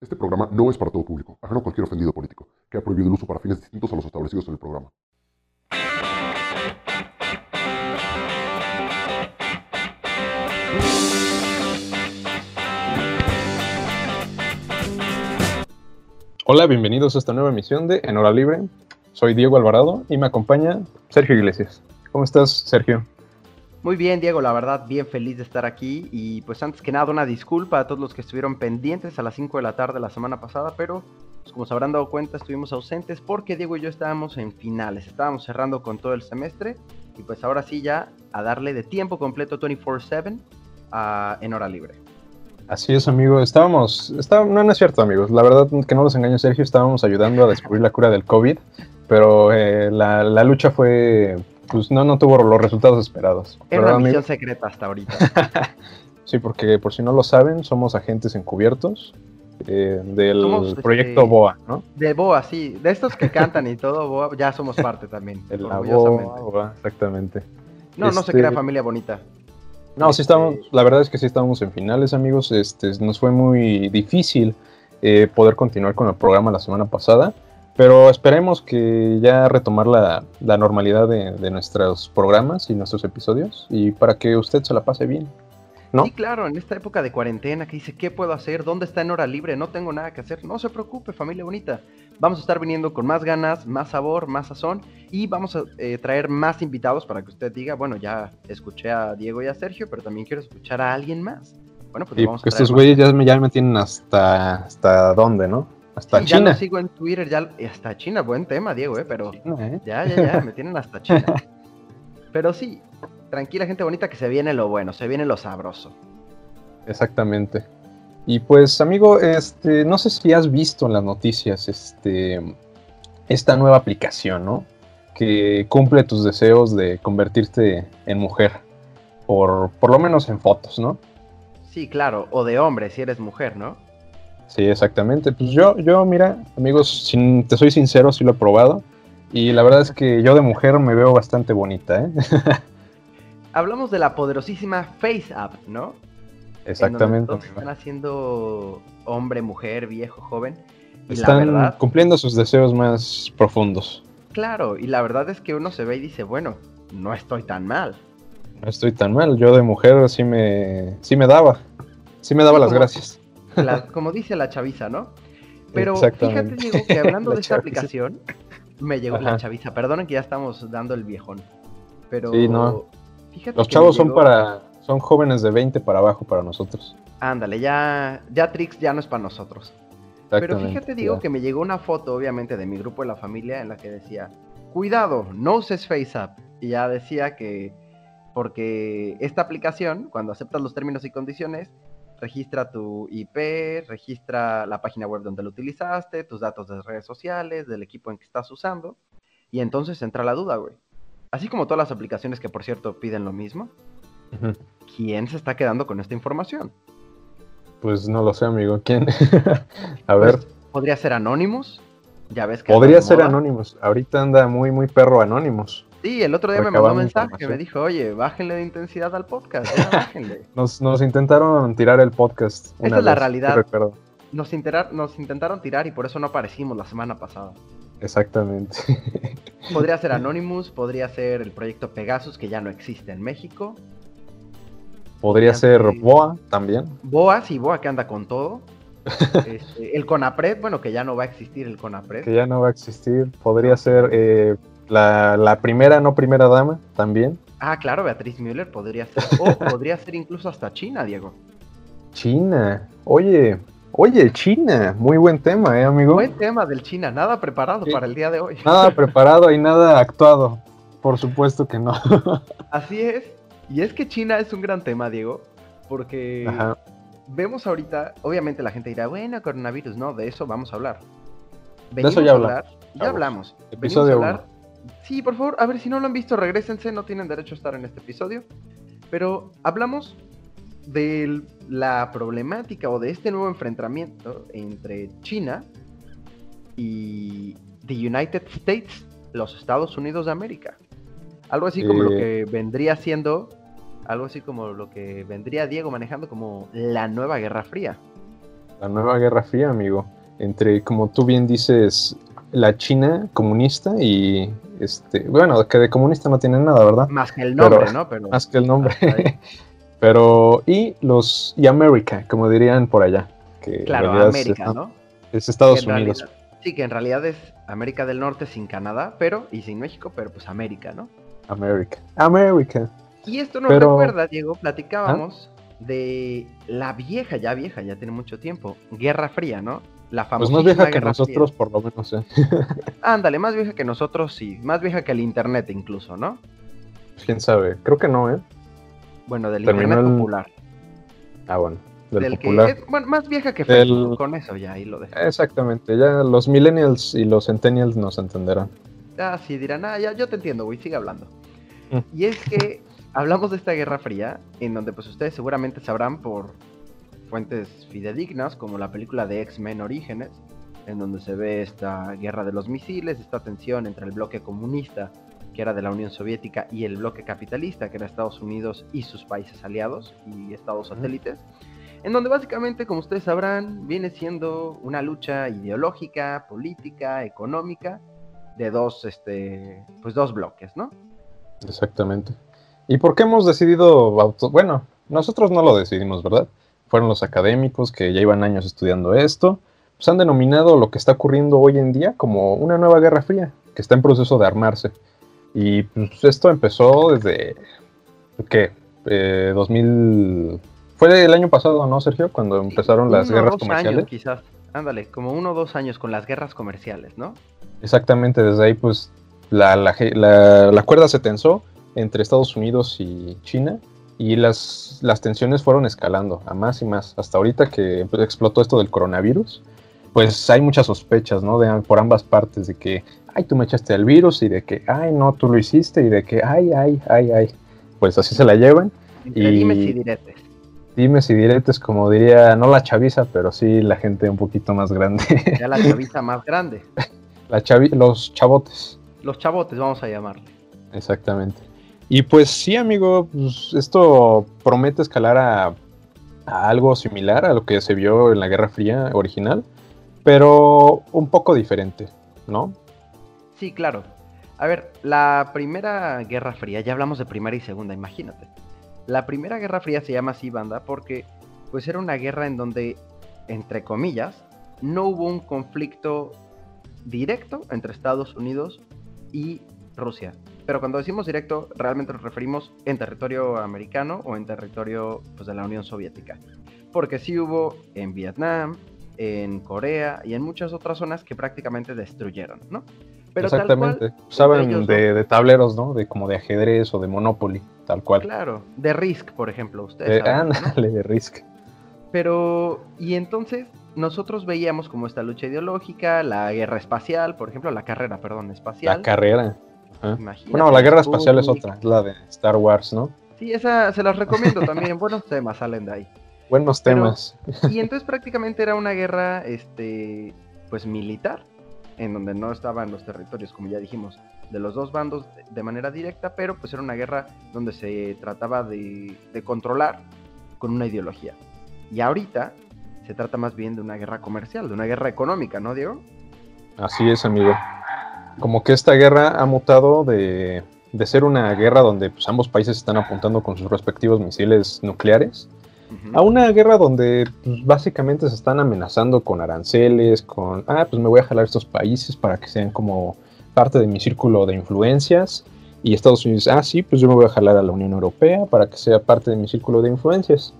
Este programa no es para todo público, ajeno a cualquier ofendido político, que ha prohibido el uso para fines distintos a los establecidos en el programa. Hola, bienvenidos a esta nueva emisión de En Hora Libre. Soy Diego Alvarado y me acompaña Sergio Iglesias. ¿Cómo estás, Sergio? Muy bien, Diego, la verdad, bien feliz de estar aquí. Y pues antes que nada, una disculpa a todos los que estuvieron pendientes a las 5 de la tarde la semana pasada, pero pues, como se habrán dado cuenta, estuvimos ausentes porque Diego y yo estábamos en finales, estábamos cerrando con todo el semestre. Y pues ahora sí, ya a darle de tiempo completo 24-7 en hora libre. Así es, amigo. Estábamos, no, no es cierto, amigos. La verdad que no los engaño, Sergio. Estábamos ayudando a descubrir la cura del COVID, pero eh, la, lucha fue pues no, no tuvo los resultados esperados. Era una misión secreta hasta ahorita. sí, porque por si no lo saben, somos agentes encubiertos eh, del proyecto este, BOA, ¿no? De BOA, sí. De estos que cantan y todo, BOA, ya somos parte también. El BOA, exactamente. No, no se este, crea familia bonita. No, sí estamos, este, la verdad es que sí estamos en finales, amigos. Este, nos fue muy difícil eh, poder continuar con el programa la semana pasada. Pero esperemos que ya retomar la, normalidad de, nuestros programas y nuestros episodios y para que usted se la pase bien. ¿No? Sí, claro, en esta época de cuarentena que dice, ¿qué puedo hacer? ¿Dónde está en hora libre? No tengo nada que hacer. No se preocupe, familia bonita. Vamos a estar viniendo con más ganas, más sabor, más sazón y vamos a eh, traer más invitados para que usted diga, bueno, ya escuché a Diego y a Sergio, pero también quiero escuchar a alguien más. Bueno, pues vamos a estos güeyes ya me, ya me tienen hasta, hasta dónde, ¿no? Hasta China. Ya lo sigo en Twitter, ya hasta China, buen tema, Diego, ¿eh? Pero ¿eh? ya, ya, ya, me tienen hasta China. Pero sí, tranquila gente bonita que se viene lo bueno, se viene lo sabroso. Exactamente. Y pues, amigo, este, no sé si has visto en las noticias este, esta nueva aplicación, ¿no? Que cumple tus deseos de convertirte en mujer. Por, por lo menos en fotos, ¿no? Sí, claro, o de hombre si eres mujer, ¿no? Sí, exactamente. Pues yo, yo, mira, amigos, sin, te soy sincero, sí lo he probado. Y la verdad es que yo de mujer me veo bastante bonita, ¿eh? Hablamos de la poderosísima Face App, ¿no? Exactamente. están haciendo hombre, mujer, viejo, joven. están cumpliendo sus deseos más profundos. Claro, y la verdad es que uno se ve y dice, bueno, no estoy tan mal. No estoy tan mal. Yo de mujer sí me, sí me daba. Sí me daba las gracias como dice la chaviza, ¿no? Pero fíjate, Diego, que hablando de esta aplicación, me llegó la chaviza. Perdonen que ya estamos dando el viejón. Pero sí, no. Los chavos son para. Son jóvenes de 20 para abajo para nosotros. Ándale, ya, ya Trix ya no es para nosotros. Pero fíjate, digo, que me llegó una foto, obviamente, de mi grupo de la familia en la que decía, cuidado, no uses FaceApp. Y ya decía que, porque esta aplicación, cuando aceptas los términos y condiciones, registra tu IP, registra la página web donde lo utilizaste, tus datos de redes sociales, del equipo en que estás usando. Y entonces entra la duda, güey. Así como todas las aplicaciones que, por cierto, piden lo mismo. ¿Quién se está quedando con esta información? Pues no lo sé, amigo. ¿Quién? A pues, ver. ¿Podría ser Anonymous? Ya ves que. Podría ser Anonymous. Ahorita anda muy, muy perro Anonymous. Sí, el otro día me mandó un mensaje, me dijo, oye, bájenle de intensidad al podcast, bájenle. nos, nos, intentaron tirar el podcast. Esa es la realidad. Nos, nos intentaron tirar y por eso no aparecimos la semana pasada. Exactamente. Podría ser Anonymous, podría ser el proyecto Pegasus, que ya no existe en México. Podría ser Boa también. Boa, sí, Boa que anda con todo. Este, el Conapred, bueno, que ya no va a existir el Conapred. Que ya no va a existir. Podría ser eh, la, primera, no primera dama, también. Ah, claro, Beatriz Müller podría ser. O podría ser incluso hasta China, Diego. China. Oye, oye, China. Muy buen tema, ¿eh, amigo? Buen tema del China. Nada preparado para el día de hoy. Nada preparado y nada actuado. Por supuesto que no. Así es. Y es que China es un gran tema, Diego. Porque vemos ahorita, obviamente la gente dirá, bueno, coronavirus, no, de eso vamos a hablar. de eso ya hablamos. Ya hablamos. Episodio a hablar Sí, por favor, a ver si no lo han visto, regresense, no tienen derecho a estar en este episodio. Pero hablamos de la problemática o de este nuevo enfrentamiento entre China y the United States, los Estados Unidos de América. Algo así como lo eh. que vendría siendo, algo así como lo que vendría Diego manejando como la nueva Guerra Fría. La nueva Guerra Fría, amigo. Entre, como tú bien dices, la China comunista y este, bueno, que de comunista no tiene nada, ¿verdad? Más que el nombre, ¿no? Pero, más que el nombre. Pero, y los, y América, como dirían por allá. Que claro, América, ¿no? Es Estados Unidos. sí, que en realidad es América del Norte sin Canadá, pero, y sin México, pero pues América, ¿no? América. América. Y esto nos recuerda, Diego, platicábamos ¿Ah? de la vieja, ya vieja, ya tiene mucho tiempo, Guerra Fría, ¿no? La famosa. Pues más vieja que nosotros, por lo menos, ¿eh? Ándale, más vieja que nosotros, sí. Más vieja que el internet, incluso, ¿no? Pues, quién sabe. Creo que no, ¿eh? Bueno, del internet popular. Ah, bueno. Del, popular. Que bueno, más vieja que Facebook, con eso ya ahí lo dejo. Exactamente, ya los millennials y los centennials nos entenderán. Ah, sí, dirán, ah, ya, yo te entiendo, güey, sigue hablando. Mm. Y es que hablamos de esta Guerra Fría, en donde pues ustedes seguramente sabrán por fuentes fidedignas, como la película de X-Men Orígenes, en donde se ve esta guerra de los misiles, esta tensión entre el bloque comunista, que era de la Unión Soviética, y el bloque capitalista, que era Estados Unidos y sus países aliados y estados satélites, en donde básicamente, como ustedes sabrán, viene siendo una lucha ideológica, política, económica, de dos, este, pues dos bloques, ¿no? Exactamente. ¿Y por qué hemos decidido, bueno, nosotros no lo decidimos, ¿verdad? Fueron los académicos que ya iban años estudiando esto, pues han denominado lo que está ocurriendo hoy en día como una nueva guerra fría, que está en proceso de armarse. Y pues esto empezó desde, ¿qué? 2000... Eh, fue el año pasado, ¿no, Sergio? Cuando empezaron las guerras dos comerciales. Años, quizás, ándale, como uno o dos años con las guerras comerciales, ¿no? Exactamente, desde ahí pues la, la cuerda se tensó entre Estados Unidos y China y las, las tensiones fueron escalando a más y más. Hasta ahorita que explotó esto del coronavirus, pues hay muchas sospechas, ¿no? De, por ambas partes, de que, ay, tú me echaste el virus, y de que, ay, no, tú lo hiciste, y de que, ay, ay, ay, ay. Pues así se la llevan. y dime si diretes. Dime si diretes, como diría, no la chaviza, pero sí la gente un poquito más grande. Ya la chaviza más grande. La los chavotes. Los chavotes, vamos a llamarle. Exactamente. Y pues sí, amigo, pues esto promete escalar a, algo similar a lo que se vio en la Guerra Fría original, pero un poco diferente, ¿no? Sí, claro. A ver, la primera Guerra Fría, ya hablamos de primera y segunda, imagínate. La primera Guerra Fría se llama así, banda, porque pues era una guerra en donde, entre comillas, no hubo un conflicto directo entre Estados Unidos y Rusia pero cuando decimos directo, realmente nos referimos en territorio americano o en territorio pues, de la Unión Soviética. Porque sí hubo en Vietnam, en Corea y en muchas otras zonas que prácticamente destruyeron, ¿no? Pero Exactamente. Saben de, tableros, ¿no? De como de ajedrez o de Monopoly, tal cual. Claro, de Risk, por ejemplo, ustedes. ándale, de Risk. Pero, y entonces nosotros veíamos como esta lucha ideológica, la guerra espacial, por ejemplo, la carrera, perdón, espacial. La carrera. Bueno, la guerra espacial es otra, la de Star Wars, ¿no? Sí, esa se las recomiendo también. Buenos temas salen de ahí. Buenos temas. y entonces prácticamente era una guerra, este, pues militar, en donde no estaban los territorios, como ya dijimos, de los dos bandos de manera directa, pero pues era una guerra donde se trataba de, de controlar con una ideología. Y ahorita se trata más bien de una guerra comercial, de una guerra económica, ¿no, Diego? Así es, amigo como que esta guerra ha mutado de, ser una guerra donde pues, ambos países están apuntando con sus respectivos misiles nucleares, a una guerra donde pues, básicamente se están amenazando con aranceles, con, ah, pues me voy a jalar estos países para que sean como parte de mi círculo de influencias. Y Estados Unidos, ah, sí, pues yo me voy a jalar a la Unión Europea para que sea parte de mi círculo de influencias.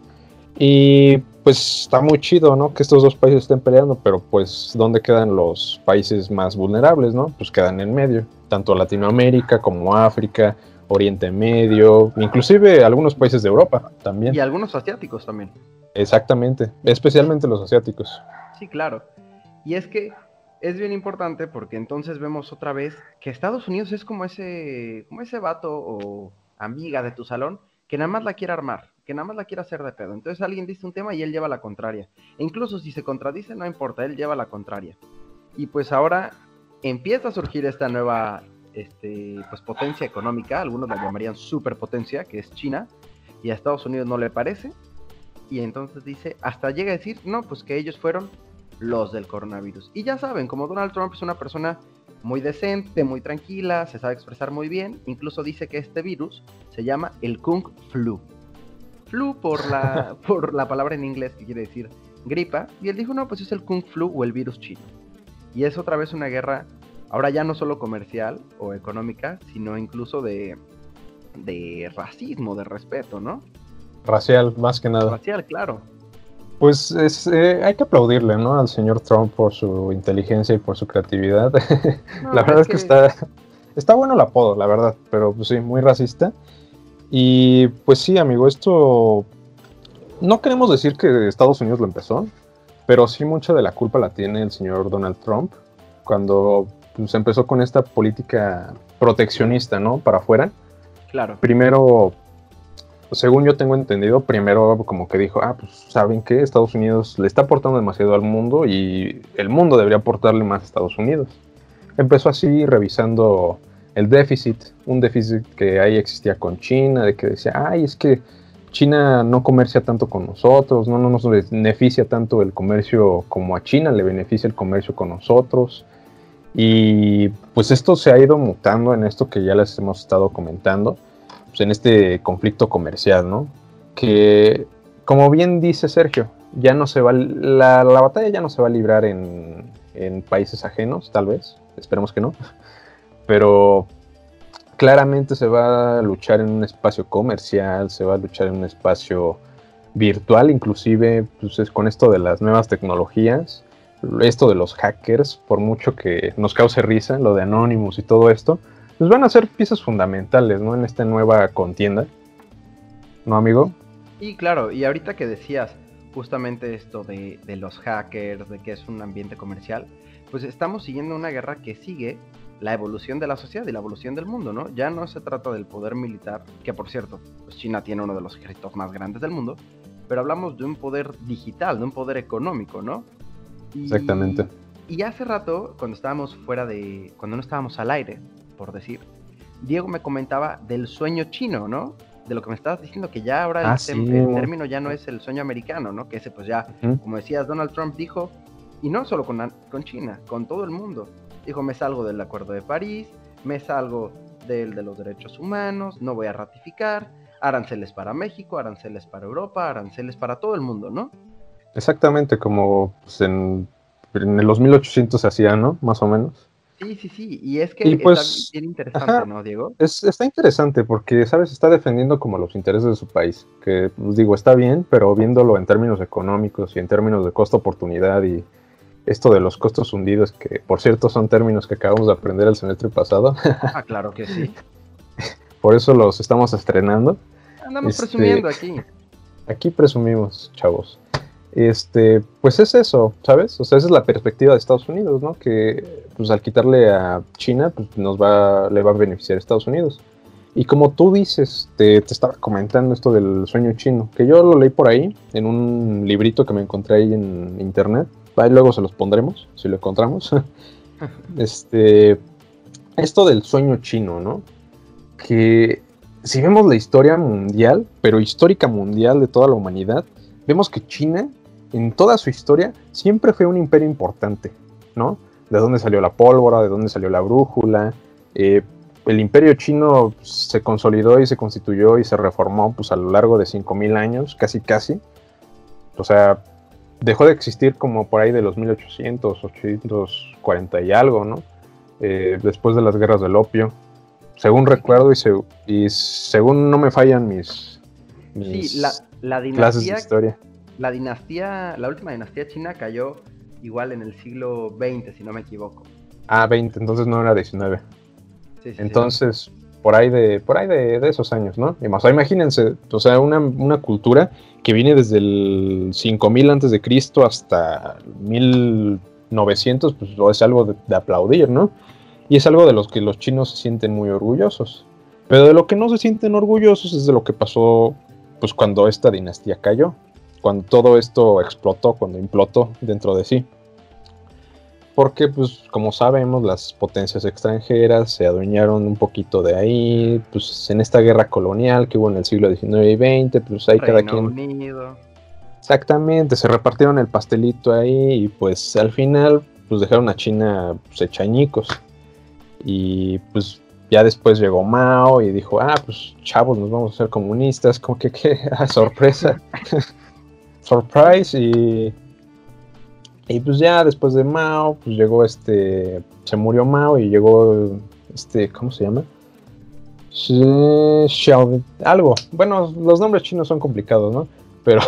Y pues está muy chido, ¿no? Que estos dos países estén peleando, pero pues ¿dónde quedan los países más vulnerables, ¿no? Pues quedan en medio, tanto Latinoamérica como África, Oriente Medio, inclusive algunos países de Europa también. Y algunos asiáticos también. Exactamente, especialmente los asiáticos. Sí, claro. Y es que es bien importante porque entonces vemos otra vez que Estados Unidos es como ese, como ese vato o amiga de tu salón que nada más la quiere armar que nada más la quiere hacer de pedo. Entonces alguien dice un tema y él lleva la contraria. E incluso si se contradice, no importa, él lleva la contraria. Y pues ahora empieza a surgir esta nueva este, pues, potencia económica, algunos la llamarían superpotencia, que es China, y a Estados Unidos no le parece. y entonces dice, hasta llega a decir, no, pues que ellos fueron los del coronavirus. Y ya saben, como Donald Trump es una persona muy decente, muy tranquila, se sabe expresar muy bien, incluso dice que este virus se llama el Kung Flu. Flu por la, por la palabra en inglés que quiere decir gripa, y él dijo, no, pues es el Kung Flu o el virus chino. Y es otra vez una guerra, ahora ya no solo comercial o económica, sino incluso de, de racismo, de respeto, ¿no? Racial, más que nada. Racial, claro. Pues eh, hay que aplaudirle, ¿no? Al señor Trump por su inteligencia y por su creatividad. la verdad es que, está, está bueno el apodo, la verdad, pero pues sí, muy racista. Y pues sí, amigo, esto no queremos decir que Estados Unidos lo empezó, pero sí mucha de la culpa la tiene el señor Donald Trump cuando se pues, empezó con esta política proteccionista, ¿no? Para afuera. Claro. Primero según yo tengo entendido, primero como que dijo, ah, pues saben que Estados Unidos le está aportando demasiado al mundo y el mundo debería aportarle más a Estados Unidos. Empezó así revisando el déficit, un déficit que ahí existía con China, de que decía, ay, es que China no comercia tanto con nosotros, no, no nos beneficia tanto el comercio como a China le beneficia el comercio con nosotros. Y pues esto se ha ido mutando en esto que ya les hemos estado comentando pues, en este conflicto comercial, ¿no? Que, como bien dice Sergio, ya no se va, la, batalla ya no se va a librar en, países ajenos, tal vez, esperemos que no, pero claramente se va a luchar en un espacio comercial, se va a luchar en un espacio virtual, inclusive pues es con esto de las nuevas tecnologías, esto de los hackers, por mucho que nos cause risa, lo de Anonymous y todo esto, pues van a ser piezas fundamentales, ¿no? En esta nueva contienda. ¿No, amigo? Y claro, y ahorita que decías justamente esto de, los hackers, de que es un ambiente comercial, pues estamos siguiendo una guerra que sigue la evolución de la sociedad y la evolución del mundo, ¿no? Ya no se trata del poder militar, que por cierto, pues China tiene uno de los ejércitos más grandes del mundo, pero hablamos de un poder digital, de un poder económico, ¿no? Exactamente. Y hace rato, cuando estábamos fuera de, cuando no estábamos al aire, por decir, Diego me comentaba del sueño chino, ¿no? De lo que me estabas diciendo, que ya ahora el, ah, término ya no es el sueño americano, ¿no? Que ese pues ya, como decías, Donald Trump dijo, y no solo con, con China, con todo el mundo. Dijo, me salgo del Acuerdo de París, me salgo del de los derechos humanos, no voy a ratificar, aranceles para México, aranceles para Europa, aranceles para todo el mundo, ¿no? Exactamente, como pues, en, en los 1800 se hacía, ¿no? Más o menos. Sí, sí, sí, y es que pues, está bien interesante, ¿no, Diego? está interesante porque, ¿sabes? Está defendiendo como los intereses de su país, que, pues digo, está bien, pero viéndolo en términos económicos y en términos de costo-oportunidad y esto de los costos hundidos, que por cierto son términos que acabamos de aprender el semestre pasado. Ah, claro que sí. por eso los estamos estrenando. Andamos presumiendo aquí. Aquí presumimos, chavos este, pues es eso, ¿sabes? O sea, esa es la perspectiva de Estados Unidos, ¿no? Que pues al quitarle a China, pues nos va, le va a beneficiar a Estados Unidos. Y como tú dices, te, te, estaba comentando esto del sueño chino, que yo lo leí por ahí, en un librito que me encontré ahí en internet. Ahí luego se los pondremos, si lo encontramos. este, esto del sueño chino, ¿no? Que si vemos la historia mundial, pero histórica mundial de toda la humanidad, vemos que China en toda su historia siempre fue un imperio importante, ¿no? De dónde salió la pólvora, de dónde salió la brújula. Eh, el imperio chino se consolidó y se constituyó y se reformó pues, a lo largo de 5.000 años, casi casi. O sea, dejó de existir como por ahí de los 1800, 840 y algo, ¿no? Eh, después de las guerras del opio. Según recuerdo y, y según no me fallan mis, sí, la, la dinastía, de historia la dinastía, la última dinastía china cayó igual en el siglo XX, si no me equivoco. Ah, 20, entonces no era 19. Sí, sí, entonces, por ahí de, por ahí de, esos años, ¿no? Y más, imagínense, o sea, una, cultura que viene desde el 5000 antes de Cristo hasta 1900, pues es algo de, de aplaudir, ¿no? Y es algo de los que los chinos se sienten muy orgullosos. Pero de lo que no se sienten orgullosos es de lo que pasó, pues cuando esta dinastía cayó cuando todo esto explotó, cuando implotó dentro de sí. Porque, pues, como sabemos, las potencias extranjeras se adueñaron un poquito de ahí, pues, en esta guerra colonial que hubo en el siglo XIX y XX, pues ahí cada quien... Exactamente, se repartieron el pastelito ahí y pues al final pues dejaron a China pues. Y pues ya después llegó Mao y dijo, ah, pues chavos, nos vamos a ser comunistas, como que qué, ah, sorpresa, surprise y, y pues ya después de Mao, pues llegó este, se murió Mao y llegó este, ¿cómo se llama? algo, bueno, los nombres chinos son complicados, ¿no? Pero,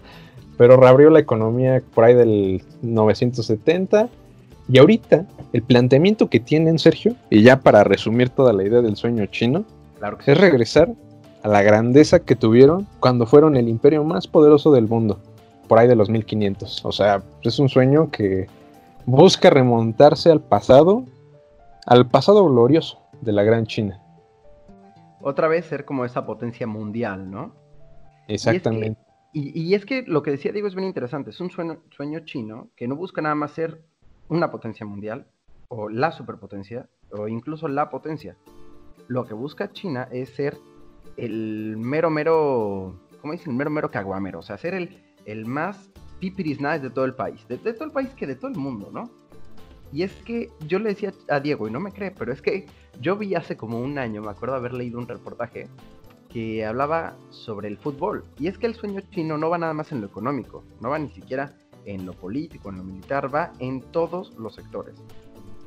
pero reabrió la economía por ahí del 970 y ahorita, el planteamiento que tienen, Sergio, y ya para resumir toda la idea del sueño chino, es regresar a la grandeza que tuvieron cuando fueron el imperio más poderoso del mundo, por ahí de los 1500. O sea, es un sueño que busca remontarse al pasado, al pasado glorioso de la gran China. Otra vez ser como esa potencia mundial, ¿no? Exactamente. Y es que, lo que decía Diego es bien interesante, es un sueño, sueño chino que no busca nada más ser una potencia mundial, o la superpotencia, o incluso la potencia. Lo que busca China es ser el mero, mero, ¿cómo dicen? El mero, mero caguamero, o sea, ser el, el más pipiris nice de todo el país, de, todo el país que de todo el mundo, ¿no? Y es que yo le decía a Diego, y no me cree, pero es que yo vi hace como un año, me acuerdo haber leído un reportaje que hablaba sobre el fútbol. Y es que el sueño chino no va nada más en lo económico, no va ni siquiera en lo político, en lo militar, va en todos los sectores.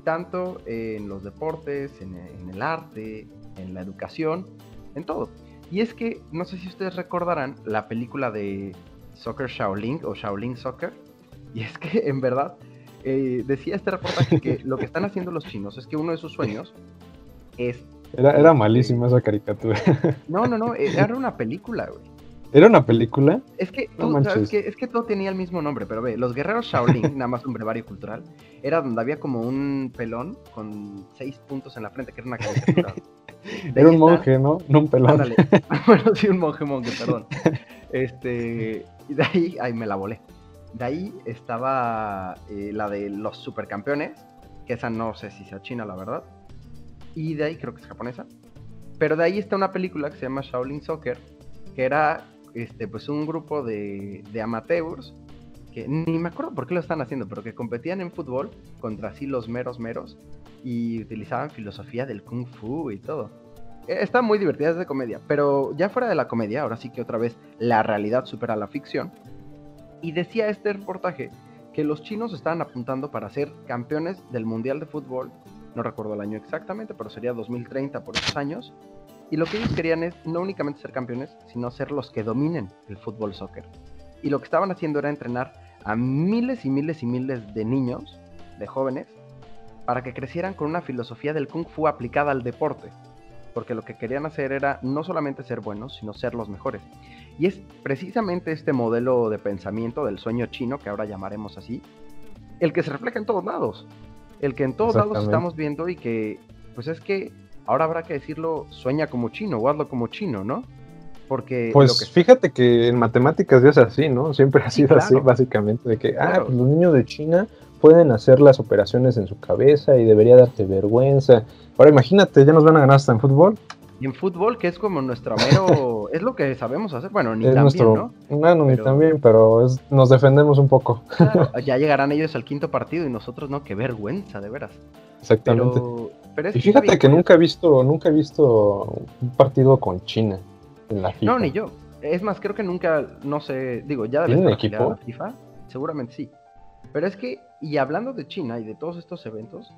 Tanto en los deportes, en, el arte, en la educación, en todo. Y es que, no sé si ustedes recordarán la película de Soccer Shaolin o Shaolin Soccer. Y es que, en verdad, eh, decía este reportaje que lo que están haciendo los chinos es que uno de sus sueños es... Era, era malísima esa caricatura. No, no, no, era una película, güey. ¿Era una película? Es que, que, es que todo tenía el mismo nombre, pero ve, los guerreros Shaolin, nada más un brevario cultural, era donde había como un pelón con seis puntos en la frente, que era una caricatura. era un monje, ¿no? No un pelón. bueno, sí, un monje, monje, perdón. Este, de ahí, ahí me la volé. De ahí estaba eh, la de los supercampeones, que esa no sé si sea china, la verdad. Y de ahí creo que es japonesa. Pero de ahí está una película que se llama Shaolin Soccer, que era este, pues un grupo de, de amateurs que ni me acuerdo por qué lo están haciendo, pero que competían en fútbol contra así los meros meros y utilizaban filosofía del kung fu y todo. E, está muy divertida, es de comedia, pero ya fuera de la comedia, ahora sí que otra vez la realidad supera la ficción. Y decía este reportaje que los chinos estaban apuntando para ser campeones del Mundial de Fútbol, no recuerdo el año exactamente, pero sería 2030 por esos años, y lo que ellos querían es no únicamente ser campeones, sino ser los que dominen el fútbol soccer. Y lo que estaban haciendo era entrenar a miles y miles y miles de niños, de jóvenes, para que crecieran con una filosofía del kung fu aplicada al deporte. Porque lo que querían hacer era no solamente ser buenos, sino ser los mejores. Y es precisamente este modelo de pensamiento del sueño chino, que ahora llamaremos así, el que se refleja en todos lados. El que en todos lados estamos viendo y que, pues es que ahora habrá que decirlo, sueña como chino o hazlo como chino, ¿no? Porque pues fíjate que en matemáticas ya es así, ¿no? Siempre ha sido así, básicamente, de que, ah, pues los niños de China pueden hacer las operaciones en su cabeza y debería darte vergüenza. Ahora imagínate, ya nos van a ganar hasta en fútbol. Y en fútbol, que es como nuestro mero, es lo que sabemos hacer. Bueno, ni también, ¿no? Bueno, ni también, pero nos defendemos un poco. ya llegarán ellos al quinto partido y nosotros no, qué vergüenza, de veras. Exactamente y fíjate que nunca he visto, nunca he visto un partido con China en la FIFA. No, ni yo. Es más, creo que nunca, no sé, digo, ya de la equipo? FIFA, seguramente sí. Pero es que, y hablando de China y de todos estos eventos,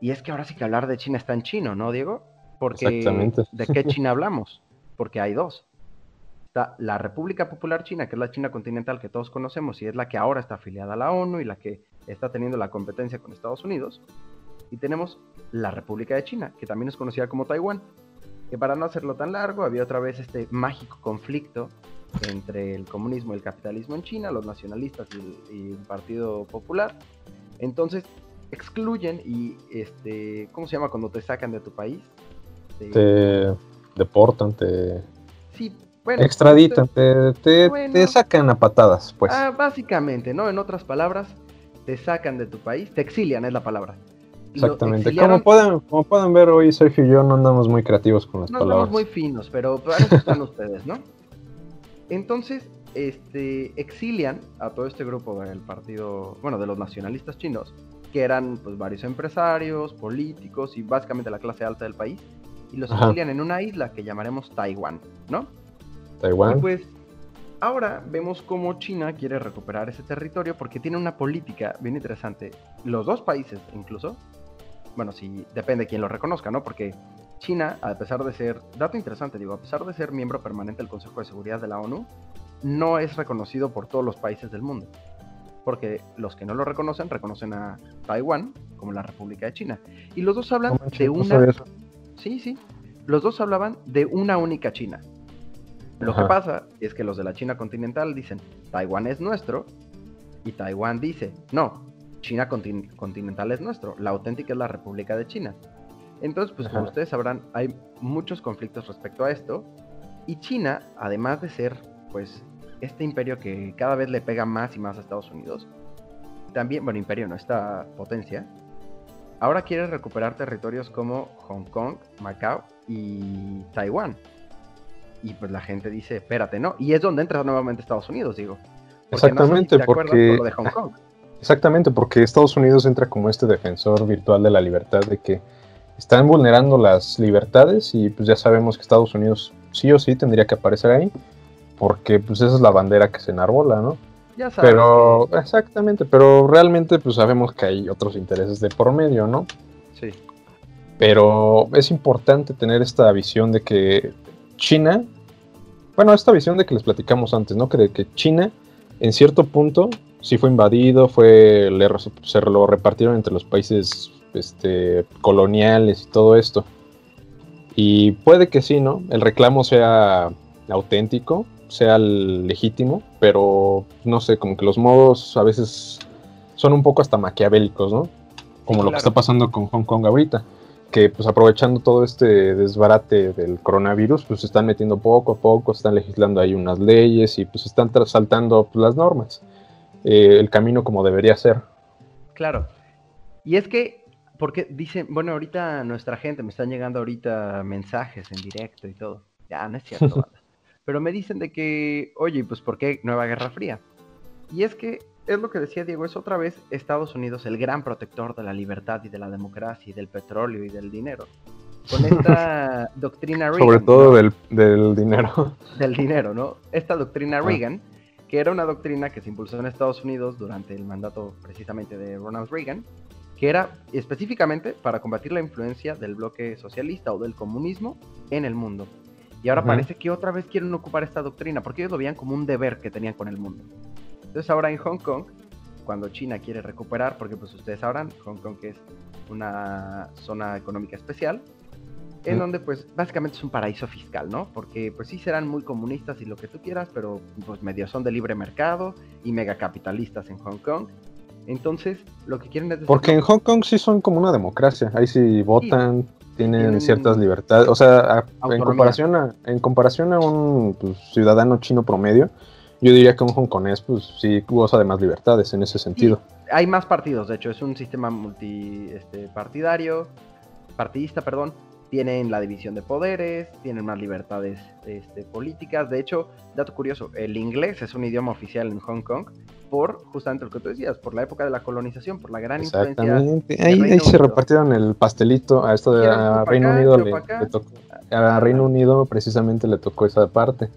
y es que ahora sí que hablar de China está en chino, ¿no, Diego? Porque Exactamente. ¿de qué China hablamos? Porque hay dos. Está la República Popular China, que es la China continental que todos conocemos y es la que ahora está afiliada a la ONU y la que está teniendo la competencia con Estados Unidos. Y tenemos la República de China, que también es conocida como Taiwán. Que para no hacerlo tan largo, había otra vez este mágico conflicto entre el comunismo y el capitalismo en China, los nacionalistas y el, Partido Popular. Entonces, excluyen y, este, ¿cómo se llama cuando te sacan de tu país? Te, deportan, te... Sí, bueno, extraditan, te, te, sacan a patadas, pues. Ah, básicamente, ¿no? En otras palabras, te sacan de tu país, te exilian es la palabra. Exactamente. Como pueden, como pueden ver, hoy Sergio y yo no andamos muy creativos con las palabras. No andamos muy finos, pero para eso están ustedes, ¿no? Entonces, este, exilian a todo este grupo del partido, bueno, de los nacionalistas chinos, que eran pues varios empresarios, políticos y básicamente la clase alta del país, y los exilian en una isla que llamaremos Taiwán, ¿no? Taiwán. Y pues ahora vemos cómo China quiere recuperar ese territorio porque tiene una política bien interesante. Los dos países incluso, bueno, si depende de quién lo reconozca, ¿no? Porque China, a pesar de ser, dato interesante, digo, a pesar de ser miembro permanente del Consejo de Seguridad de la ONU, no es reconocido por todos los países del mundo. Porque los que no lo reconocen, reconocen a Taiwán como la República de China. Y los dos hablan de una... Sí, sí. Los dos hablaban de una única China. Lo que pasa es que los de la China continental dicen, Taiwán es nuestro, y Taiwán dice, no, China continental es nuestro, la auténtica es la República de China. Entonces, pues como ustedes sabrán, hay muchos conflictos respecto a esto, y China, además de ser, pues, este imperio que cada vez le pega más y más a Estados Unidos, también, bueno, imperio no, esta potencia, ahora quiere recuperar territorios como Hong Kong, Macao y Taiwán. Y pues la gente dice, espérate, ¿no? Y es donde entra nuevamente Estados Unidos, digo. Exactamente, porque... Exactamente, porque Estados Unidos entra como este defensor virtual de la libertad, de que están vulnerando las libertades y pues ya sabemos que Estados Unidos sí o sí tendría que aparecer ahí, porque pues esa es la bandera que se enarbola, ¿no? Ya sabes pero, exactamente, pero realmente pues sabemos que hay otros intereses de por medio, ¿no? Sí. Pero es importante tener esta visión de que China, bueno, esta visión de que les platicamos antes, ¿no? Que de que China, en cierto punto, sí fue invadido, fue, se lo repartieron entre los países este, coloniales y todo esto. Y puede que sí, ¿no? El reclamo sea auténtico, sea legítimo, pero no sé, como que los modos a veces son un poco hasta maquiavélicos, ¿no? Como lo que está pasando con Hong Kong ahorita que pues aprovechando todo este desbarate del coronavirus, pues se están metiendo poco a poco, están legislando ahí unas leyes y pues están saltando pues, las normas, eh, el camino como debería ser. Claro. Y es que, porque dicen, bueno, ahorita nuestra gente, me están llegando ahorita mensajes en directo y todo. Ya, no es cierto. Pero me dicen de que, oye, pues ¿por qué Nueva Guerra Fría? Y es que es lo que decía Diego, es otra vez Estados Unidos el gran protector de la libertad y de la democracia y del petróleo y del dinero. Con esta doctrina Reagan. Sobre todo del, dinero. Del dinero, ¿no? Esta doctrina ah. Reagan, que era una doctrina que se impulsó en Estados Unidos durante el mandato precisamente de Ronald Reagan, que era específicamente para combatir la influencia del bloque socialista o del comunismo en el mundo. Y ahora parece que otra vez quieren ocupar esta doctrina, porque ellos lo veían como un deber que tenían con el mundo. Entonces ahora en Hong Kong, cuando China quiere recuperar, porque pues ustedes sabrán, Hong Kong es una zona económica especial, en donde pues básicamente es un paraíso fiscal, ¿no? Porque pues sí serán muy comunistas y lo que tú quieras, pero pues medio son de libre mercado y megacapitalistas en Hong Kong. Entonces, lo que quieren es... Porque en Hong Kong sí son como una democracia, ahí sí votan, tienen, ciertas libertades, o sea, en comparación, a, en comparación a un pues, ciudadano chino promedio, yo diría que un hongkonés, pues sí goza de más libertades en ese sentido. hay más partidos, de hecho, es un sistema multipartidario, este, partidista, perdón. Tienen la división de poderes, tienen más libertades este, políticas. De hecho, dato curioso, el inglés es un idioma oficial en Hong Kong por justamente lo que tú decías, por la época de la colonización, por la gran influencia. Ahí, ahí se repartieron el pastelito a esto de Reino Unido. Le, a Reino Unido precisamente le tocó esa parte.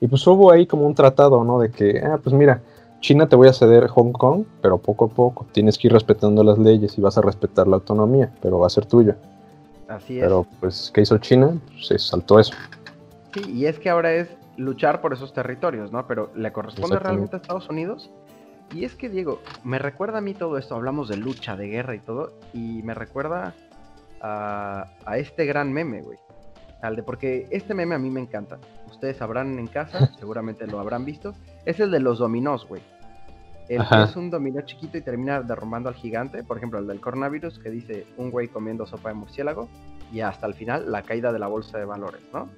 Y pues hubo ahí como un tratado, ¿no? De que, ah, pues mira, China te voy a ceder Hong Kong, pero poco a poco. Tienes que ir respetando las leyes y vas a respetar la autonomía, pero va a ser tuya. Así es. Pero pues, ¿qué hizo China? Pues, se saltó eso. Sí, y es que ahora es luchar por esos territorios, ¿no? Pero ¿le corresponde realmente a Estados Unidos? Y es que, Diego, me recuerda a mí todo esto, hablamos de lucha, de guerra y todo, y me recuerda a, a este gran meme, güey. Al de, porque este meme a mí me encanta ustedes sabrán en casa, seguramente lo habrán visto, es el de los dominós, güey. El que es un dominó chiquito y termina derrumbando al gigante, por ejemplo, el del coronavirus, que dice un güey comiendo sopa de murciélago, y hasta el final la caída de la bolsa de valores, ¿no?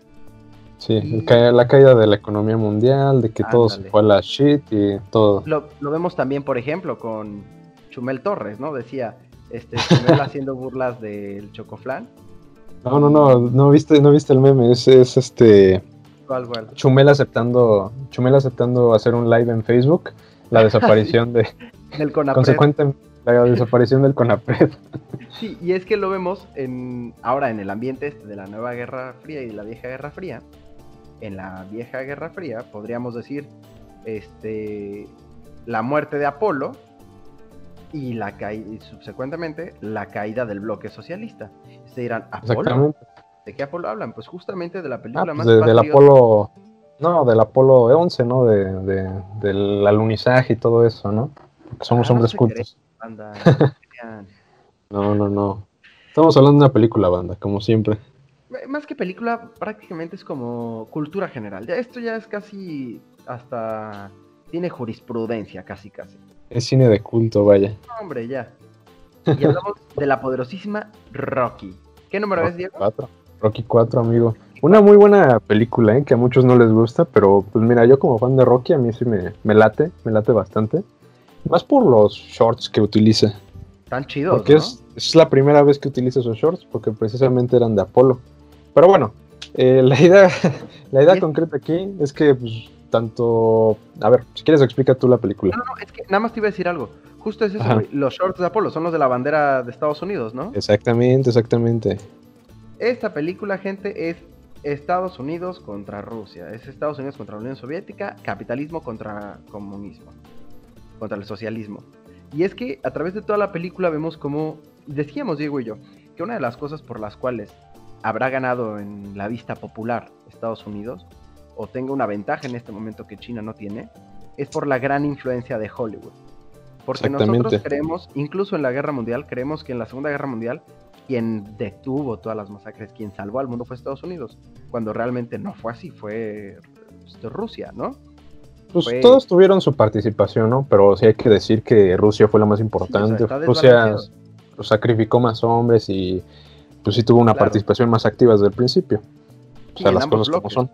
Sí, la caída de la economía mundial, de que todo se fue a la shit y todo. Lo, lo, vemos también, por ejemplo, con Chumel Torres, ¿no? Decía, este, Chumel haciendo burlas del chocoflan. No, no, no, no viste, no viste el meme, es, es este Chumel aceptando, Chumel aceptando hacer un live en Facebook, la desaparición de del consecuente la desaparición del CONAPRED. Sí, y es que lo vemos en ahora en el ambiente este de la nueva Guerra Fría y de la vieja Guerra Fría. En la vieja Guerra Fría podríamos decir este la muerte de Apolo y la y subsecuentemente la caída del bloque socialista. Se dirán, ¿Apolo? ¿De qué Apolo hablan? Pues justamente de la película ah, pues más del Apolo no, del Apolo 11, ¿no? De, del alunizaje y todo eso, ¿no? Porque somos ah, hombres cultos. no, no, no. Estamos hablando de una película, banda, como siempre. Más que película, prácticamente es como cultura general. Ya esto ya es casi hasta tiene jurisprudencia, casi casi. Es cine de culto, vaya. hombre, ya. Y hablamos de la poderosísima Rocky. ¿Qué número es, Diego? Rocky 4, amigo. Una muy buena película, ¿eh? que a muchos no les gusta, pero pues mira, yo como fan de Rocky, a mí sí me, me late, me late bastante. Más por los shorts que utiliza. Tan chidos. Porque es, es, la primera vez que utiliza esos shorts, porque precisamente eran de Apolo. Pero bueno, eh, la idea, la idea concreta aquí es que pues, tanto. A ver, si quieres explica tú la película. No, no, es que nada más te iba a decir algo. Justo es eso, los shorts de Apolo son los de la bandera de Estados Unidos, ¿no? Exactamente, exactamente. Esta película, gente, es Estados Unidos contra Rusia. Es Estados Unidos contra la Unión Soviética, capitalismo contra comunismo, contra el socialismo. Y es que a través de toda la película vemos como, decíamos Diego y yo, que una de las cosas por las cuales habrá ganado en la vista popular Estados Unidos, o tenga una ventaja en este momento que China no tiene, es por la gran influencia de Hollywood. Porque nosotros creemos, incluso en la guerra mundial, creemos que en la Segunda Guerra Mundial quien detuvo todas las masacres, quien salvó al mundo fue Estados Unidos, cuando realmente no fue así, fue este, Rusia, ¿no? Pues todos tuvieron su participación, ¿no? Pero sí hay que decir que Rusia fue la más importante. Rusia sacrificó más hombres y pues sí tuvo una participación más activa desde el principio. O sea, las cosas como son.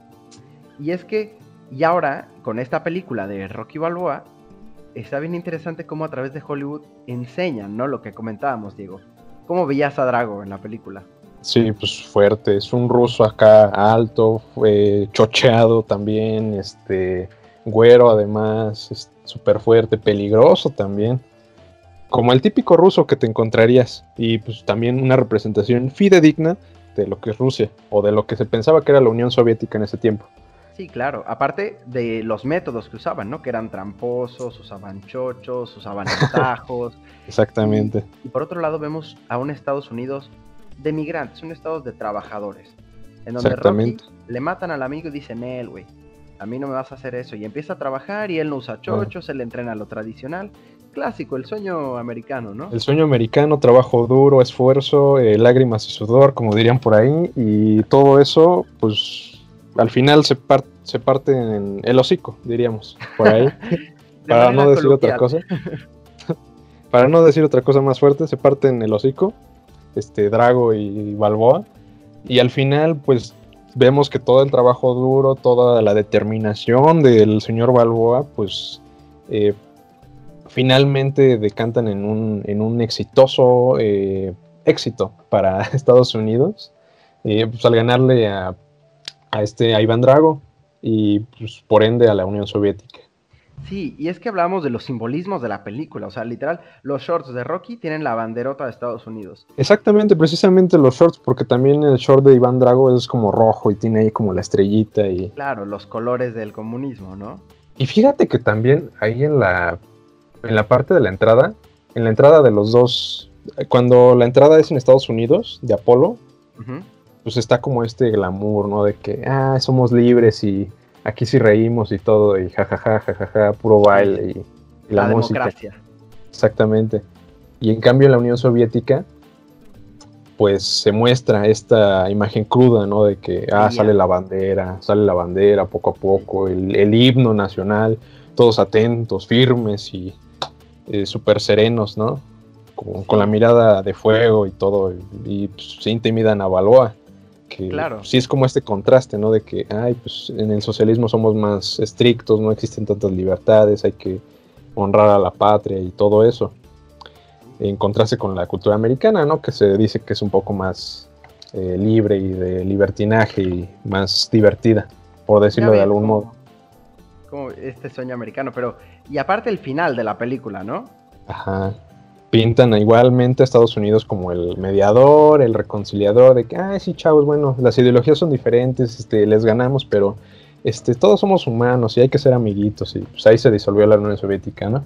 Y es que, y ahora, con esta película de Rocky Balboa, está bien interesante cómo a través de Hollywood enseñan, ¿no? Lo que comentábamos, Diego. ¿Cómo veías a Drago en la película? Sí, pues fuerte. Es un ruso acá alto, fue chocheado también, este, güero además, súper fuerte, peligroso también. Como el típico ruso que te encontrarías. Y pues también una representación fidedigna de lo que es Rusia, o de lo que se pensaba que era la Unión Soviética en ese tiempo. Sí, claro. Aparte de los métodos que usaban, ¿no? Que eran tramposos, usaban chochos, usaban atajos. Exactamente. Y, por otro lado vemos a un Estados Unidos de migrantes, un Estados de trabajadores. En donde Rocky le matan al amigo y dicen, él, güey, a mí no me vas a hacer eso. Y empieza a trabajar y él no usa chochos, él entrena lo tradicional. Clásico, el sueño americano, ¿no? El sueño americano, trabajo duro, esfuerzo, eh, lágrimas y sudor, como dirían por ahí. Y todo eso, pues al final se, se parte en el hocico, diríamos, por ahí. para no decir otra cosa. para no decir otra cosa más fuerte, se parte en el hocico, este Drago y Balboa. Y al final, pues vemos que todo el trabajo duro, toda la determinación del señor Balboa, pues eh, finalmente decantan en un, en un exitoso eh, éxito para Estados Unidos. Eh, pues al ganarle a a este a Iván Drago y pues, por ende a la Unión Soviética. Sí, y es que hablamos de los simbolismos de la película, o sea, literal, los shorts de Rocky tienen la banderota de Estados Unidos. Exactamente, precisamente los shorts, porque también el short de Iván Drago es como rojo y tiene ahí como la estrellita y... Claro, los colores del comunismo, ¿no? Y fíjate que también ahí en la, en la parte de la entrada, en la entrada de los dos, cuando la entrada es en Estados Unidos, de Apolo, pues está como este glamour, ¿no? De que, ah, somos libres y aquí sí reímos y todo, y jajaja, jajaja, puro baile y, la, Democracia. Exactamente. Y en cambio en la Unión Soviética, pues se muestra esta imagen cruda, ¿no? De que, ah, sale la bandera, sale la bandera poco a poco, el, himno nacional, todos atentos, firmes y eh, súper serenos, ¿no? Con, la mirada de fuego y todo, y, pues, se intimidan a Balboa que claro. sí es como este contraste, ¿no? De que, ay, pues en el socialismo somos más estrictos, no existen tantas libertades, hay que honrar a la patria y todo eso. En contraste con la cultura americana, ¿no? Que se dice que es un poco más eh, libre y de libertinaje y más divertida. por decirlo de algún modo. Como este sueño americano, pero... Y aparte el final de la película, ¿no? Ajá. Pintan igualmente a Estados Unidos como el mediador, el reconciliador, de que, ay, sí, chavos, bueno, las ideologías son diferentes, este, les ganamos, pero este, todos somos humanos y hay que ser amiguitos. Y pues ahí se disolvió la Unión Soviética, ¿no?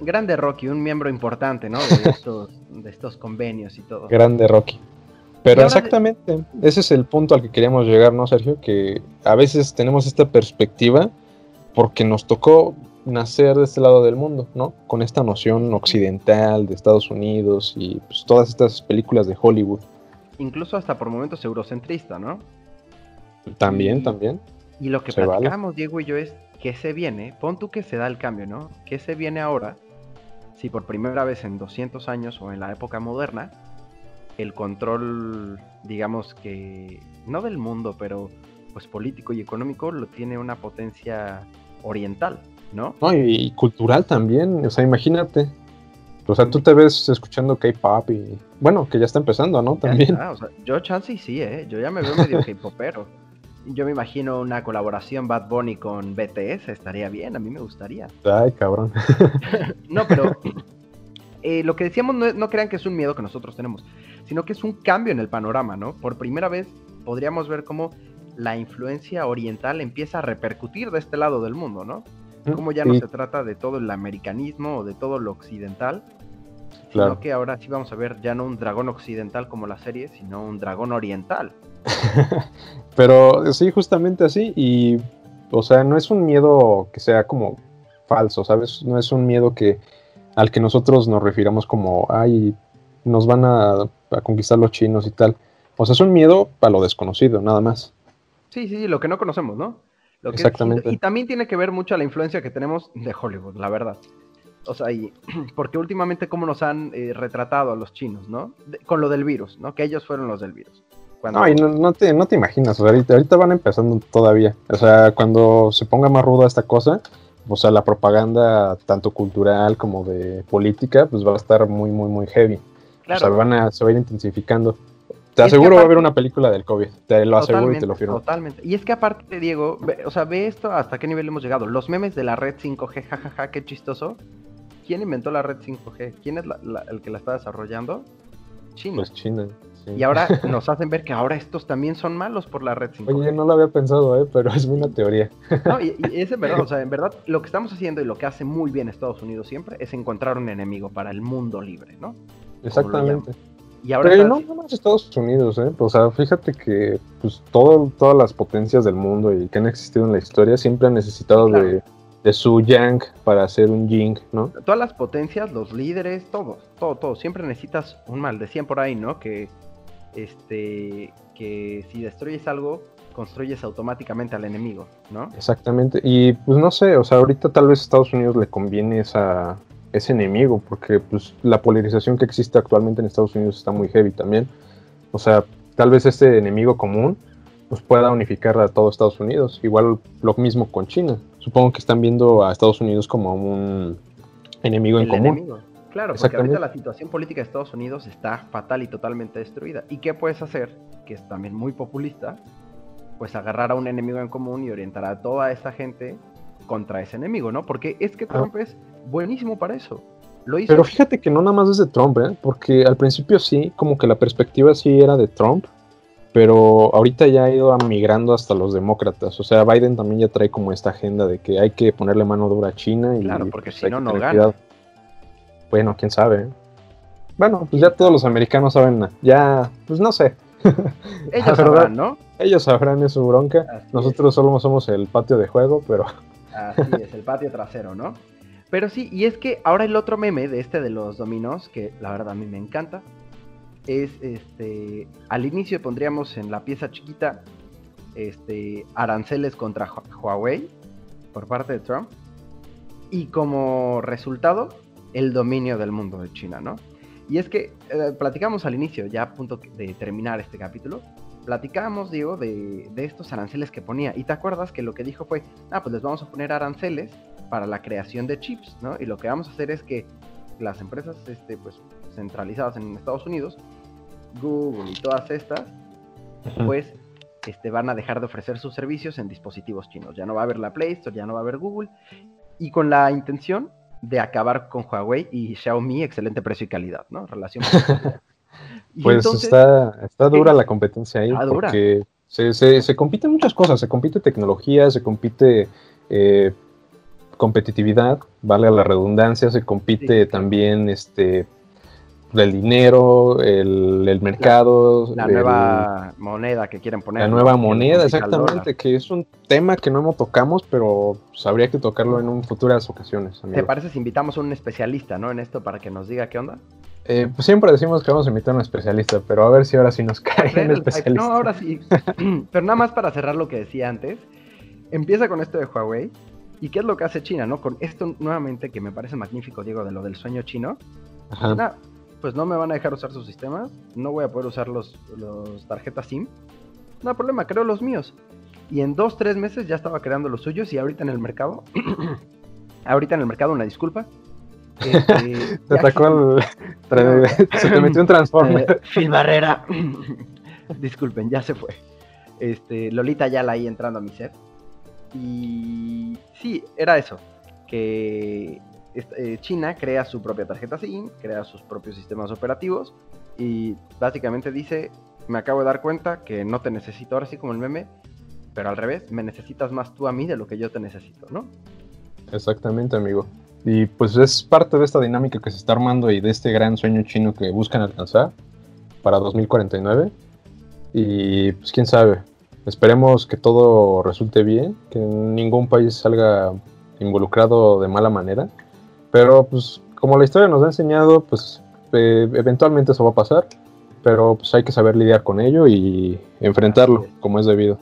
Grande Rocky, un miembro importante, ¿no? De estos, de estos convenios y todo. Grande Rocky. Pero exactamente, ese es el punto al que queríamos llegar, ¿no, Sergio? Que a veces tenemos esta perspectiva porque nos tocó nacer de este lado del mundo, ¿no? Con esta noción occidental de Estados Unidos y pues, todas estas películas de Hollywood. Incluso hasta por momentos eurocentrista, ¿no? También, también. Y lo que platicamos, Diego y yo, es que se viene, pon tú que se da el cambio, ¿no? ¿Qué se viene ahora? Si por primera vez en 200 años o en la época moderna, el control, digamos que, no del mundo, pero pues político y económico lo tiene una potencia oriental, ¿no? No, y, cultural también, o sea, imagínate. O sea, tú te ves escuchando K-pop y. Bueno, que ya está empezando, ¿no? También. o sea, yo, chance sí, ¿eh? Yo ya me veo medio K-popero. Yo me imagino una colaboración Bad Bunny con BTS, estaría bien, a mí me gustaría. Ay, cabrón. no, pero eh, lo que decíamos no, no, crean que es un miedo que nosotros tenemos, sino que es un cambio en el panorama, ¿no? Por primera vez podríamos ver cómo la influencia oriental empieza a repercutir de este lado del mundo, ¿no? Como ya no se trata de todo el americanismo o de todo lo occidental, sino que ahora sí vamos a ver ya no un dragón occidental como la serie, sino un dragón oriental. Pero sí, justamente así, y o sea, no es un miedo que sea como falso, ¿sabes? No es un miedo que al que nosotros nos refiramos como, ay, nos van a, a conquistar los chinos y tal. O sea, es un miedo a lo desconocido, nada más. Sí, sí, sí, lo que no conocemos, ¿no? Exactamente. y también tiene que ver mucho a la influencia que tenemos de Hollywood, la verdad. O sea, y, porque últimamente cómo nos han eh, retratado a los chinos, ¿no? con lo del virus, ¿no? Que ellos fueron los del virus. No, y no, te, no te imaginas, o sea, ahorita, ahorita, van empezando todavía. O sea, cuando se ponga más ruda esta cosa, o sea, la propaganda tanto cultural como de política, pues va a estar muy, muy, muy heavy. O sea, van a, se va a ir intensifiendo. Te aseguro va a haber una película del COVID, te lo aseguro y te lo firmo. Totalmente. Y es que aparte, Diego, o sea, ve esto hasta qué nivel hemos llegado. Los memes de la red 5G, jajaja, qué chistoso. ¿Quién inventó la red 5G? ¿Quién es el que la está desarrollando? China. Pues China. Y ahora nos hacen ver que ahora estos también son malos por la red 5G. Oye, no lo había pensado, ¿eh? pero es una teoría. No, y, es en verdad, o sea, en verdad, lo que estamos haciendo y lo que hace muy bien Estados Unidos siempre es encontrar un enemigo para el mundo libre, ¿no? Exactamente. Y ahora Pero no, no más Estados Unidos, ¿eh? O sea, fíjate que pues todo, todas las potencias del mundo y que han existido en la historia siempre han necesitado de, su yang para hacer un ying, ¿no? Todas las potencias, los líderes, todo, todo, todo. Siempre necesitas un mal. Decían por ahí, ¿no? Que, este, que si destruyes algo, construyes automáticamente al enemigo, ¿no? Exactamente. Y pues no sé, o sea, ahorita tal vez a Estados Unidos le conviene esa ese enemigo, porque pues, la polarización que existe actualmente en Estados Unidos está muy heavy también. O sea, tal vez este enemigo común pues, pueda unificar a todo Estados Unidos. Igual lo mismo con China. Supongo que están viendo a Estados Unidos como un enemigo en común. Claro, porque ahorita la situación política de Estados Unidos está fatal y totalmente destruida. ¿Y qué puedes hacer? Que es también muy populista, pues agarrar a un enemigo en común y orientar a toda esa gente contra ese enemigo, ¿no? Porque es que ah. Trump es buenísimo para eso. Lo hizo. Pero fíjate que no nada más es de Trump, ¿eh? Porque al principio sí, como que la perspectiva sí era de Trump, pero ahorita ya ha ido migrando hasta los demócratas. O sea, Biden también ya trae como esta agenda de que hay que ponerle mano dura a China. Y, claro, porque pues, si no, no gana. Bueno, quién sabe. ¿eh? Bueno, pues ya todos los americanos saben, ya, pues no sé. Ellos sabrán, ¿no? Ellos sabrán, es su bronca. Nosotros solo somos el patio de juego, pero... Así es, el patio trasero, ¿no? Pero sí, y es que ahora el otro meme de este de los dominos, que la verdad a mí me encanta, es este. Al inicio pondríamos en la pieza chiquita este, aranceles contra Huawei por parte de Trump. Y como resultado, el dominio del mundo de China, ¿no? Y es que eh, platicamos al inicio, ya a punto de terminar este capítulo, platicábamos, digo, de, de, estos aranceles que ponía. Y te acuerdas que lo que dijo fue, ah, pues les vamos a poner aranceles para la creación de chips, ¿no? Y lo que vamos a hacer es que las empresas este, pues, centralizadas en Estados Unidos, Google y todas estas, pues este, van a dejar de ofrecer sus servicios en dispositivos chinos. Ya no va a haber la Play Store, ya no va a haber Google. Y con la intención de acabar con Huawei y Xiaomi, excelente precio y calidad, ¿no? Relación. pues está, está dura la competencia ahí, porque se, se, se compiten muchas cosas, se compite tecnología, se compite eh, competitividad, vale la redundancia, se compite también este el dinero, el, mercado. La, nueva moneda que quieren poner. La nueva moneda, exactamente, que es un tema que no hemos tocamos, pero pues, habría que tocarlo en futuras ocasiones. ¿Te parece si invitamos a un especialista, ¿no? En esto para que nos diga qué onda. Eh, pues siempre decimos que vamos a invitar a un especialista, pero a ver si ahora sí nos cae un especialista. No, ahora sí. pero nada más para cerrar lo que decía antes. Empieza con esto de Huawei. ¿Y qué es lo que hace China, no? Con esto nuevamente que me parece magnífico, Diego, de lo del sueño chino. Ajá pues no me van a dejar usar sus sistemas, no voy a poder usar los, tarjetas SIM. No hay problema, creo los míos. Y en dos, tres meses ya estaba creando los suyos y ahorita en el mercado, ahorita en el mercado, una disculpa. Este, te atacó el... se te metió un transformer. Eh, Barrera. Disculpen, ya se fue. Este, Lolita ya la ahí entrando a mi set. Y sí, era eso. Que eh, China crea su propia tarjeta SIM, crea sus propios sistemas operativos y básicamente dice, me acabo de dar cuenta que no te necesito ahora sí como el meme, pero al revés, me necesitas más tú a mí de lo que yo te necesito, ¿no? Exactamente, amigo. Y pues es parte de esta dinámica que se está armando y de este gran sueño chino que buscan alcanzar para 2049. Y pues quién sabe, esperemos que todo resulte bien, que ningún país salga involucrado de mala manera pero pues como la historia nos ha enseñado, pues eh, eventualmente eso va a pasar, pero pues hay que saber lidiar con ello y enfrentarlo como es debido.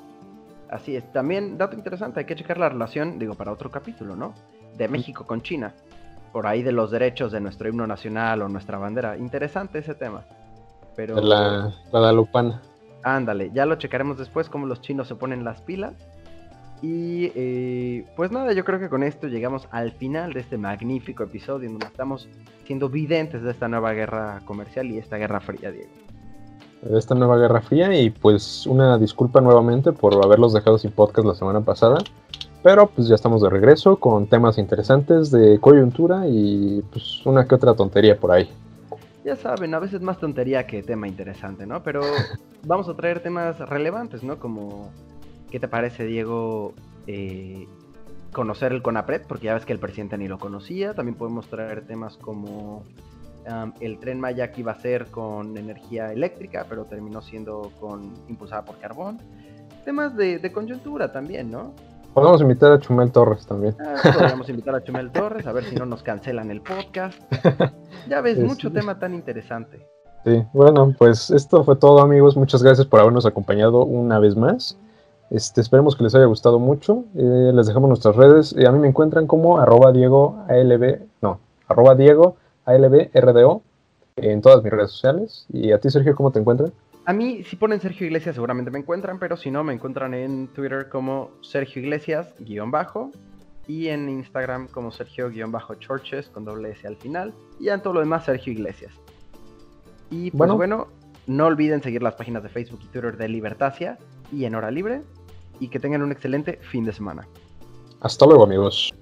Así es, también dato interesante, hay que checar la relación, digo, para otro capítulo, ¿no? De México con China, por ahí de los derechos de nuestro himno nacional o nuestra bandera. Interesante ese tema. Pero... La Guadalupana. Ándale, ya lo checaremos después, cómo los chinos se ponen las pilas y eh, pues nada, yo creo que con esto llegamos al final de este magnífico episodio en donde estamos siendo videntes de esta nueva guerra comercial y esta guerra fría, Diego. Esta nueva guerra fría y pues una disculpa nuevamente por haberlos dejado sin podcast la semana pasada. Pero pues ya estamos de regreso con temas interesantes de coyuntura y pues una que otra tontería por ahí. Ya saben, a veces más tontería que tema interesante, ¿no? Pero vamos a traer temas relevantes, ¿no? Como ¿Qué te parece, Diego, eh, conocer el CONAPRED? Porque ya ves que el presidente ni lo conocía. También podemos traer temas como el tren Maya que iba a ser con energía eléctrica, pero terminó siendo con impulsada por carbón. Temas de, coyuntura también, ¿no? Podemos invitar a Chumel Torres también. Ah, podríamos invitar a Chumel Torres, a ver si no nos cancelan el podcast. Ya ves, mucho tema tan interesante. Sí, bueno, pues esto fue todo amigos. Muchas gracias por habernos acompañado una vez más. Este, esperemos que les haya gustado mucho. Eh, les dejamos nuestras redes. a mí me encuentran como arroba Diego ALB, no, arroba Diego ALB RDO en todas mis redes sociales. ¿Y a ti, Sergio, cómo te encuentran? A mí, si ponen Sergio Iglesias, seguramente me encuentran, pero si no, me encuentran en Twitter como Sergio Iglesias, guion bajo, y en Instagram como Sergio, guion bajo, Churches, con doble S al final, y en todo lo demás, Sergio Iglesias. Y pues bueno, no olviden seguir las páginas de Facebook y Twitter de Libertacia y en Hora Libre, y que tengan un excelente fin de semana. Hasta luego amigos.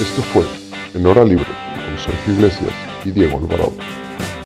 Esto fue En Hora Libre Sergio Iglesias y Diego Alvarado.